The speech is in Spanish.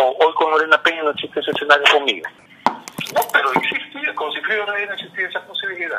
o hoy con Lorena Peña no existe ese escenario conmigo. No, pero existía, con Cifrido Reyes no existía esa posibilidad.